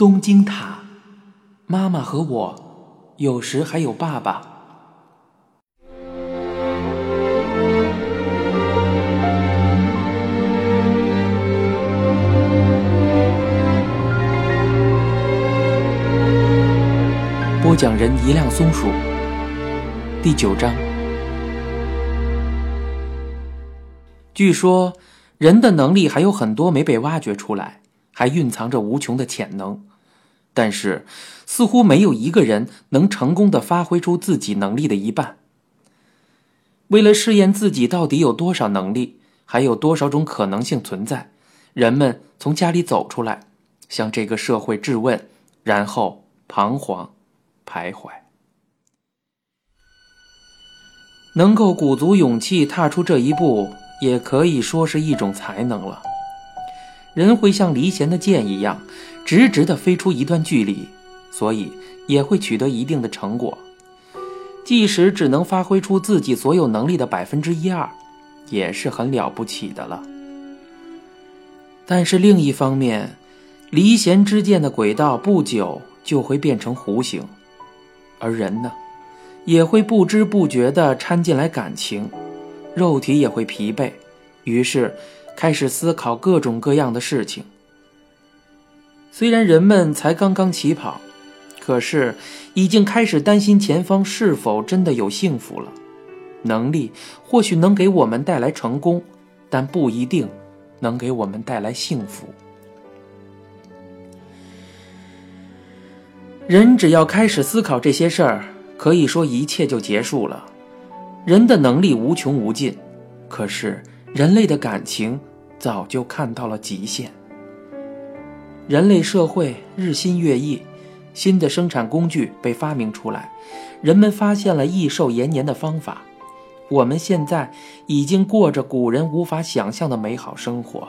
东京塔，妈妈和我，有时还有爸爸。播讲人：一辆松鼠。第九章。据说，人的能力还有很多没被挖掘出来，还蕴藏着无穷的潜能。但是，似乎没有一个人能成功的发挥出自己能力的一半。为了试验自己到底有多少能力，还有多少种可能性存在，人们从家里走出来，向这个社会质问，然后彷徨、徘徊。能够鼓足勇气踏出这一步，也可以说是一种才能了。人会像离弦的箭一样，直直的飞出一段距离，所以也会取得一定的成果。即使只能发挥出自己所有能力的百分之一二，也是很了不起的了。但是另一方面，离弦之箭的轨道不久就会变成弧形，而人呢？也会不知不觉地掺进来感情，肉体也会疲惫，于是开始思考各种各样的事情。虽然人们才刚刚起跑，可是已经开始担心前方是否真的有幸福了。能力或许能给我们带来成功，但不一定能给我们带来幸福。人只要开始思考这些事儿。可以说一切就结束了。人的能力无穷无尽，可是人类的感情早就看到了极限。人类社会日新月异，新的生产工具被发明出来，人们发现了益寿延年的方法。我们现在已经过着古人无法想象的美好生活。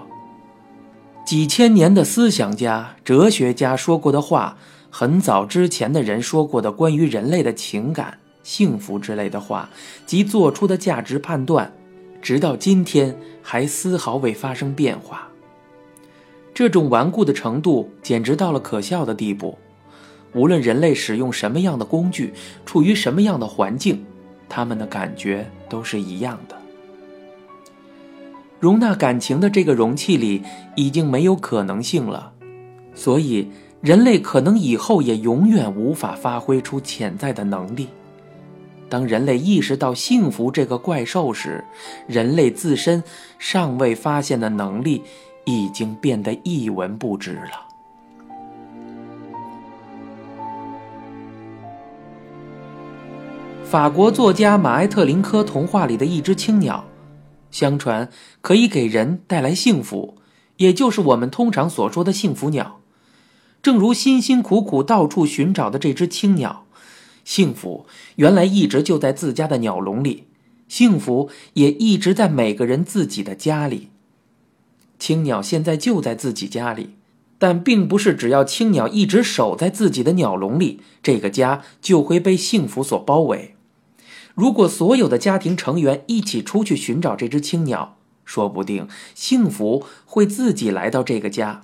几千年的思想家、哲学家说过的话。很早之前的人说过的关于人类的情感、幸福之类的话，及做出的价值判断，直到今天还丝毫未发生变化。这种顽固的程度简直到了可笑的地步。无论人类使用什么样的工具，处于什么样的环境，他们的感觉都是一样的。容纳感情的这个容器里已经没有可能性了，所以。人类可能以后也永远无法发挥出潜在的能力。当人类意识到幸福这个怪兽时，人类自身尚未发现的能力已经变得一文不值了。法国作家马埃特林科童话里的一只青鸟，相传可以给人带来幸福，也就是我们通常所说的幸福鸟。正如辛辛苦苦到处寻找的这只青鸟，幸福原来一直就在自家的鸟笼里，幸福也一直在每个人自己的家里。青鸟现在就在自己家里，但并不是只要青鸟一直守在自己的鸟笼里，这个家就会被幸福所包围。如果所有的家庭成员一起出去寻找这只青鸟，说不定幸福会自己来到这个家。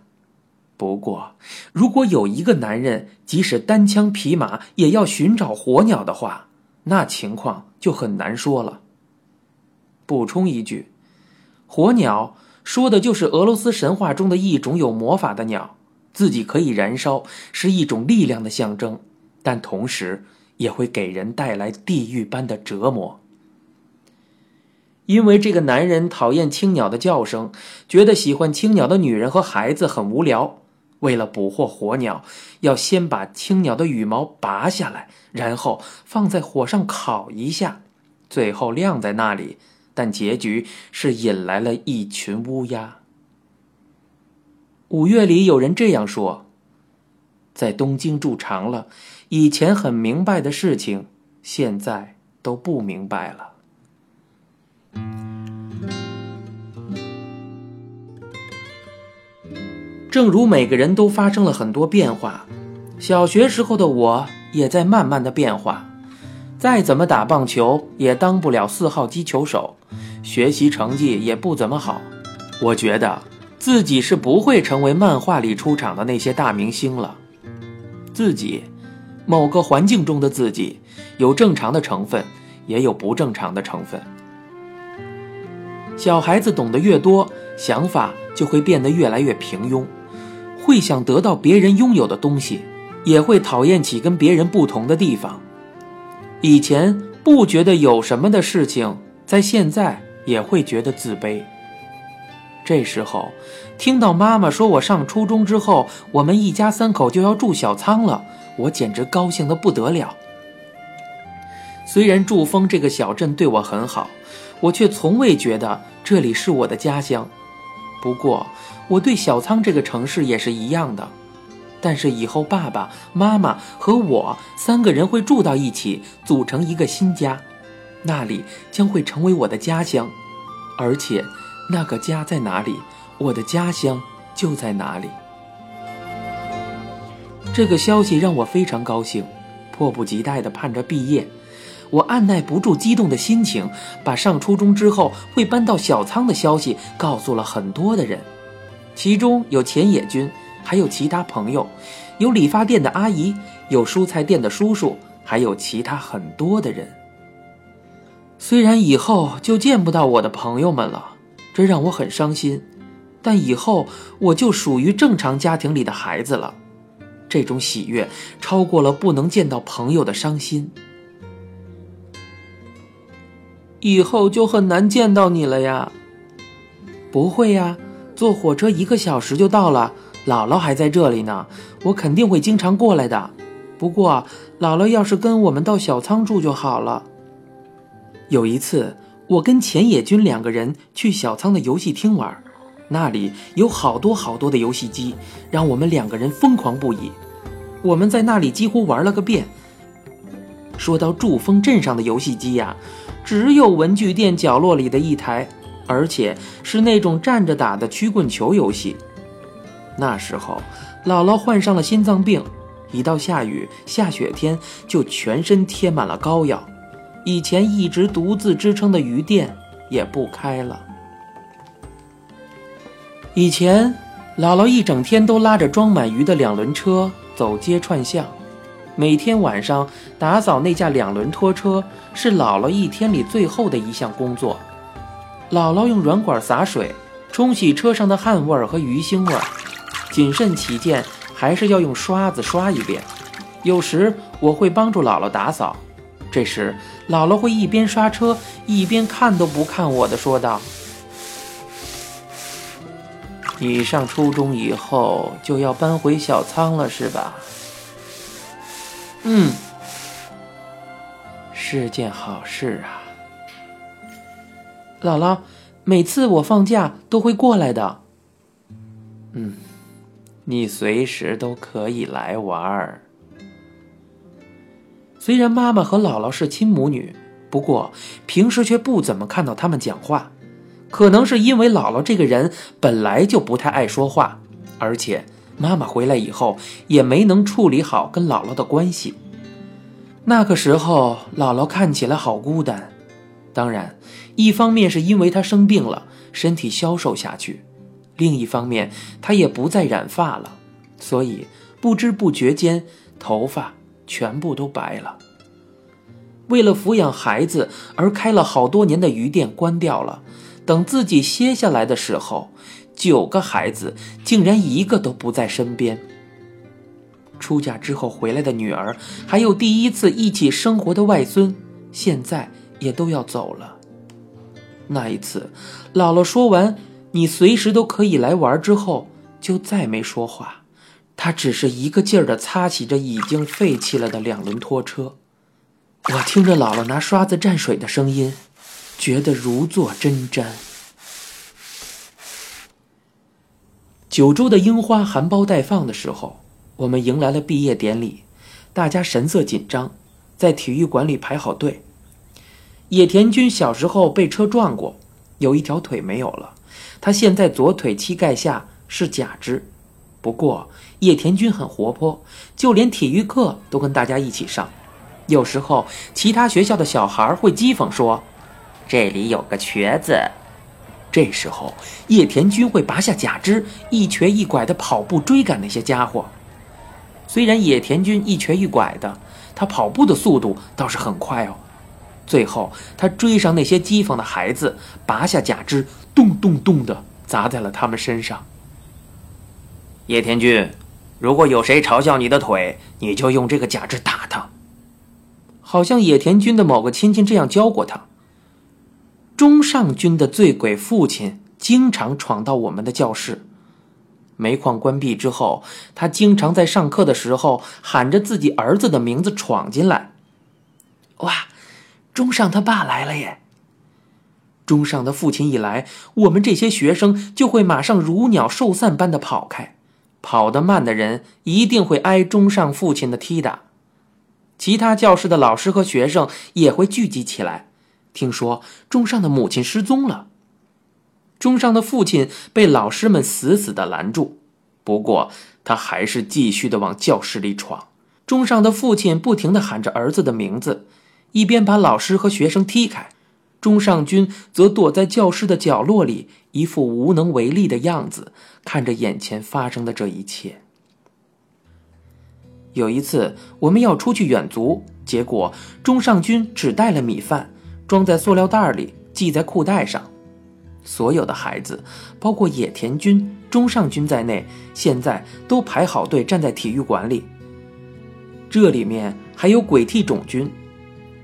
不过，如果有一个男人即使单枪匹马也要寻找火鸟的话，那情况就很难说了。补充一句，火鸟说的就是俄罗斯神话中的一种有魔法的鸟，自己可以燃烧，是一种力量的象征，但同时也会给人带来地狱般的折磨。因为这个男人讨厌青鸟的叫声，觉得喜欢青鸟的女人和孩子很无聊。为了捕获火鸟，要先把青鸟的羽毛拔下来，然后放在火上烤一下，最后晾在那里。但结局是引来了一群乌鸦。五月里有人这样说：“在东京住长了，以前很明白的事情，现在都不明白了。”正如每个人都发生了很多变化，小学时候的我也在慢慢的变化。再怎么打棒球也当不了四号击球手，学习成绩也不怎么好。我觉得自己是不会成为漫画里出场的那些大明星了。自己，某个环境中的自己，有正常的成分，也有不正常的成分。小孩子懂得越多，想法就会变得越来越平庸，会想得到别人拥有的东西，也会讨厌起跟别人不同的地方。以前不觉得有什么的事情，在现在也会觉得自卑。这时候，听到妈妈说我上初中之后，我们一家三口就要住小仓了，我简直高兴的不得了。虽然祝丰这个小镇对我很好，我却从未觉得这里是我的家乡。不过，我对小仓这个城市也是一样的。但是以后，爸爸妈妈和我三个人会住到一起，组成一个新家，那里将会成为我的家乡，而且。那个家在哪里？我的家乡就在哪里。这个消息让我非常高兴，迫不及待地盼着毕业。我按耐不住激动的心情，把上初中之后会搬到小仓的消息告诉了很多的人，其中有钱野君，还有其他朋友，有理发店的阿姨，有蔬菜店的叔叔，还有其他很多的人。虽然以后就见不到我的朋友们了。这让我很伤心，但以后我就属于正常家庭里的孩子了。这种喜悦超过了不能见到朋友的伤心。以后就很难见到你了呀？不会呀，坐火车一个小时就到了。姥姥还在这里呢，我肯定会经常过来的。不过，姥姥要是跟我们到小仓住就好了。有一次。我跟浅野君两个人去小仓的游戏厅玩，那里有好多好多的游戏机，让我们两个人疯狂不已。我们在那里几乎玩了个遍。说到筑丰镇上的游戏机呀，只有文具店角落里的一台，而且是那种站着打的曲棍球游戏。那时候，姥姥患上了心脏病，一到下雨、下雪天就全身贴满了膏药。以前一直独自支撑的鱼店也不开了。以前，姥姥一整天都拉着装满鱼的两轮车走街串巷，每天晚上打扫那架两轮拖车是姥姥一天里最后的一项工作。姥姥用软管洒水，冲洗车上的汗味儿和鱼腥味儿，谨慎起见，还是要用刷子刷一遍。有时我会帮助姥姥打扫。这时，姥姥会一边刷车一边看都不看我的，说道：“你上初中以后就要搬回小仓了，是吧？”“嗯，是件好事啊。”“姥姥，每次我放假都会过来的。”“嗯，你随时都可以来玩儿。”虽然妈妈和姥姥是亲母女，不过平时却不怎么看到他们讲话，可能是因为姥姥这个人本来就不太爱说话，而且妈妈回来以后也没能处理好跟姥姥的关系。那个时候，姥姥看起来好孤单。当然，一方面是因为她生病了，身体消瘦下去；另一方面，她也不再染发了，所以不知不觉间头发。全部都白了。为了抚养孩子而开了好多年的鱼店关掉了。等自己歇下来的时候，九个孩子竟然一个都不在身边。出嫁之后回来的女儿，还有第一次一起生活的外孙，现在也都要走了。那一次，姥姥说完“你随时都可以来玩”之后，就再没说话。他只是一个劲儿地擦洗着已经废弃了的两轮拖车，我听着姥姥拿刷子蘸水的声音，觉得如坐针毡。九州的樱花含苞待放的时候，我们迎来了毕业典礼，大家神色紧张，在体育馆里排好队。野田君小时候被车撞过，有一条腿没有了，他现在左腿膝盖下是假肢，不过。叶田君很活泼，就连体育课都跟大家一起上。有时候，其他学校的小孩会讥讽说：“这里有个瘸子。”这时候，叶田君会拔下假肢，一瘸一拐地跑步追赶那些家伙。虽然野田君一瘸一拐的，他跑步的速度倒是很快哦。最后，他追上那些讥讽的孩子，拔下假肢，咚咚咚的砸在了他们身上。野田君，如果有谁嘲笑你的腿，你就用这个假肢打他。好像野田君的某个亲戚这样教过他。中上君的醉鬼父亲经常闯到我们的教室。煤矿关闭之后，他经常在上课的时候喊着自己儿子的名字闯进来。哇，中上他爸来了耶！中上的父亲一来，我们这些学生就会马上如鸟兽散般的跑开。跑得慢的人一定会挨中上父亲的踢打。其他教室的老师和学生也会聚集起来。听说中上的母亲失踪了。中上的父亲被老师们死死的拦住，不过他还是继续的往教室里闯。中上的父亲不停的喊着儿子的名字，一边把老师和学生踢开。中上君则躲在教室的角落里，一副无能为力的样子，看着眼前发生的这一切。有一次，我们要出去远足，结果中上君只带了米饭，装在塑料袋里，系在裤带上。所有的孩子，包括野田君、中上君在内，现在都排好队站在体育馆里。这里面还有鬼替种君，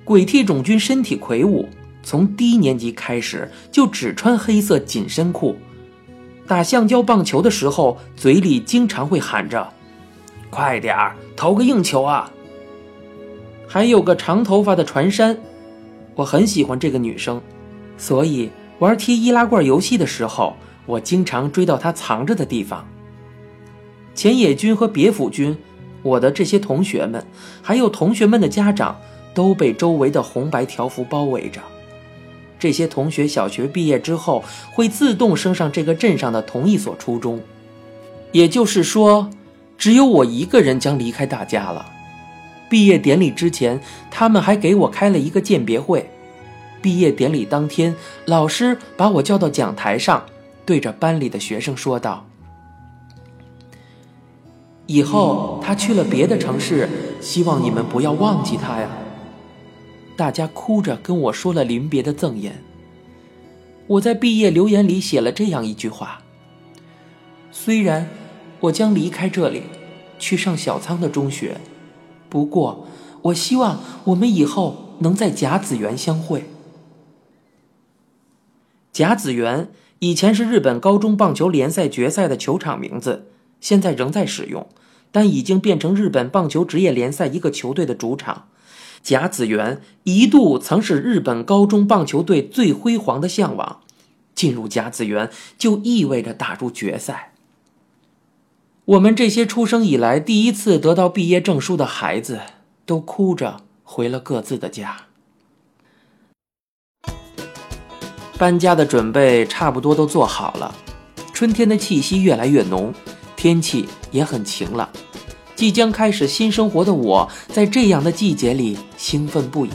鬼替种君身体魁梧，从低年级开始就只穿黑色紧身裤，打橡胶棒球的时候，嘴里经常会喊着：“快点儿投个硬球啊！”还有个长头发的船山，我很喜欢这个女生，所以。玩踢易拉罐游戏的时候，我经常追到她藏着的地方。前野君和别府君，我的这些同学们，还有同学们的家长，都被周围的红白条幅包围着。这些同学小学毕业之后，会自动升上这个镇上的同一所初中。也就是说，只有我一个人将离开大家了。毕业典礼之前，他们还给我开了一个鉴别会。毕业典礼当天，老师把我叫到讲台上，对着班里的学生说道：“以后他去了别的城市，希望你们不要忘记他呀。”大家哭着跟我说了临别的赠言。我在毕业留言里写了这样一句话：“虽然我将离开这里，去上小仓的中学，不过我希望我们以后能在甲子园相会。”甲子园以前是日本高中棒球联赛决赛的球场名字，现在仍在使用，但已经变成日本棒球职业联赛一个球队的主场。甲子园一度曾是日本高中棒球队最辉煌的向往，进入甲子园就意味着打入决赛。我们这些出生以来第一次得到毕业证书的孩子，都哭着回了各自的家。搬家的准备差不多都做好了，春天的气息越来越浓，天气也很晴朗。即将开始新生活的我，在这样的季节里兴奋不已。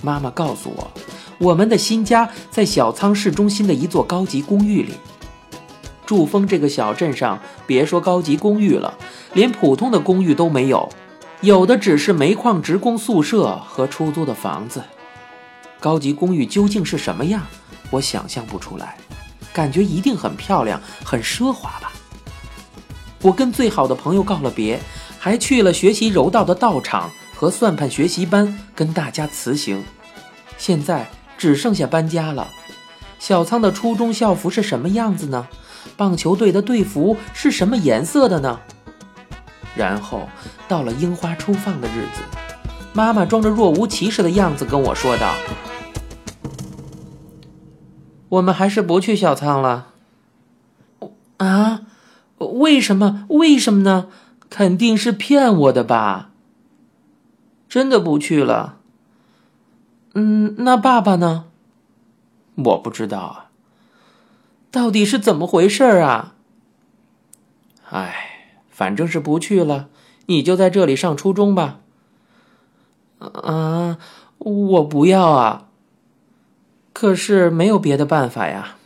妈妈告诉我，我们的新家在小仓市中心的一座高级公寓里。筑丰这个小镇上，别说高级公寓了，连普通的公寓都没有，有的只是煤矿职工宿舍和出租的房子。高级公寓究竟是什么样？我想象不出来，感觉一定很漂亮、很奢华吧。我跟最好的朋友告了别，还去了学习柔道的道场和算盘学习班，跟大家辞行。现在只剩下搬家了。小仓的初中校服是什么样子呢？棒球队的队服是什么颜色的呢？然后到了樱花初放的日子，妈妈装着若无其事的样子跟我说道。我们还是不去小仓了。啊？为什么？为什么呢？肯定是骗我的吧？真的不去了。嗯，那爸爸呢？我不知道啊。到底是怎么回事啊？哎，反正是不去了。你就在这里上初中吧。啊，我不要啊。可是没有别的办法呀，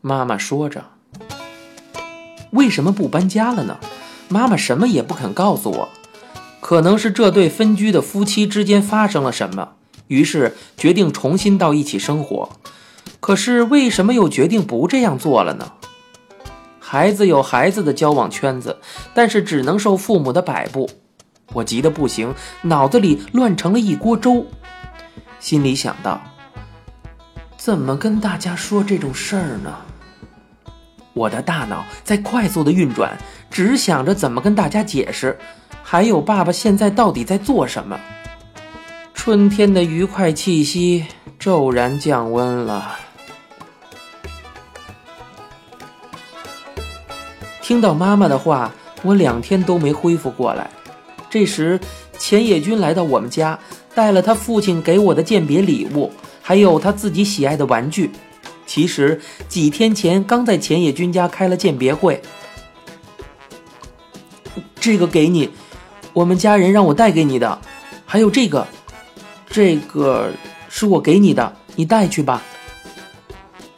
妈妈说着。为什么不搬家了呢？妈妈什么也不肯告诉我。可能是这对分居的夫妻之间发生了什么，于是决定重新到一起生活。可是为什么又决定不这样做了呢？孩子有孩子的交往圈子，但是只能受父母的摆布。我急得不行，脑子里乱成了一锅粥，心里想到：怎么跟大家说这种事儿呢？我的大脑在快速的运转，只想着怎么跟大家解释，还有爸爸现在到底在做什么。春天的愉快气息骤然降温了。听到妈妈的话，我两天都没恢复过来。这时，钱野君来到我们家，带了他父亲给我的鉴别礼物，还有他自己喜爱的玩具。其实几天前刚在浅野君家开了鉴别会。这个给你，我们家人让我带给你的。还有这个，这个是我给你的，你带去吧。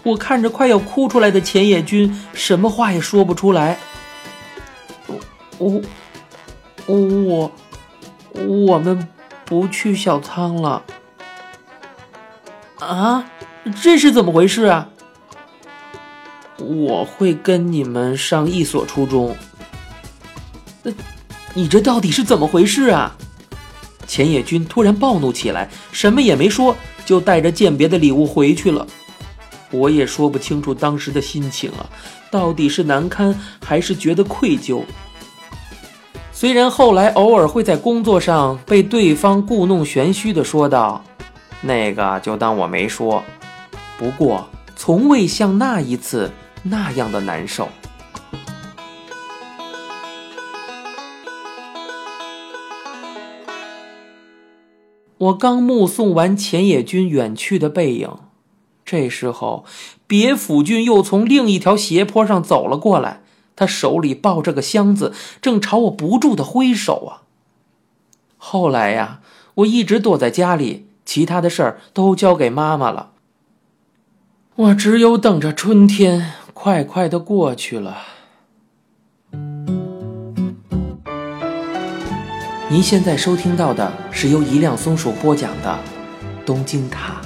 我看着快要哭出来的浅野君，什么话也说不出来。我我我我们不去小仓了啊？这是怎么回事啊？我会跟你们上一所初中。那你这到底是怎么回事啊？钱野君突然暴怒起来，什么也没说，就带着鉴别的礼物回去了。我也说不清楚当时的心情啊，到底是难堪还是觉得愧疚。虽然后来偶尔会在工作上被对方故弄玄虚的说道：“那个就当我没说。”不过从未像那一次那样的难受。我刚目送完钱野君远去的背影。这时候，别府君又从另一条斜坡上走了过来，他手里抱着个箱子，正朝我不住的挥手啊。后来呀，我一直躲在家里，其他的事儿都交给妈妈了。我只有等着春天快快的过去了。您现在收听到的是由一辆松鼠播讲的《东京塔》。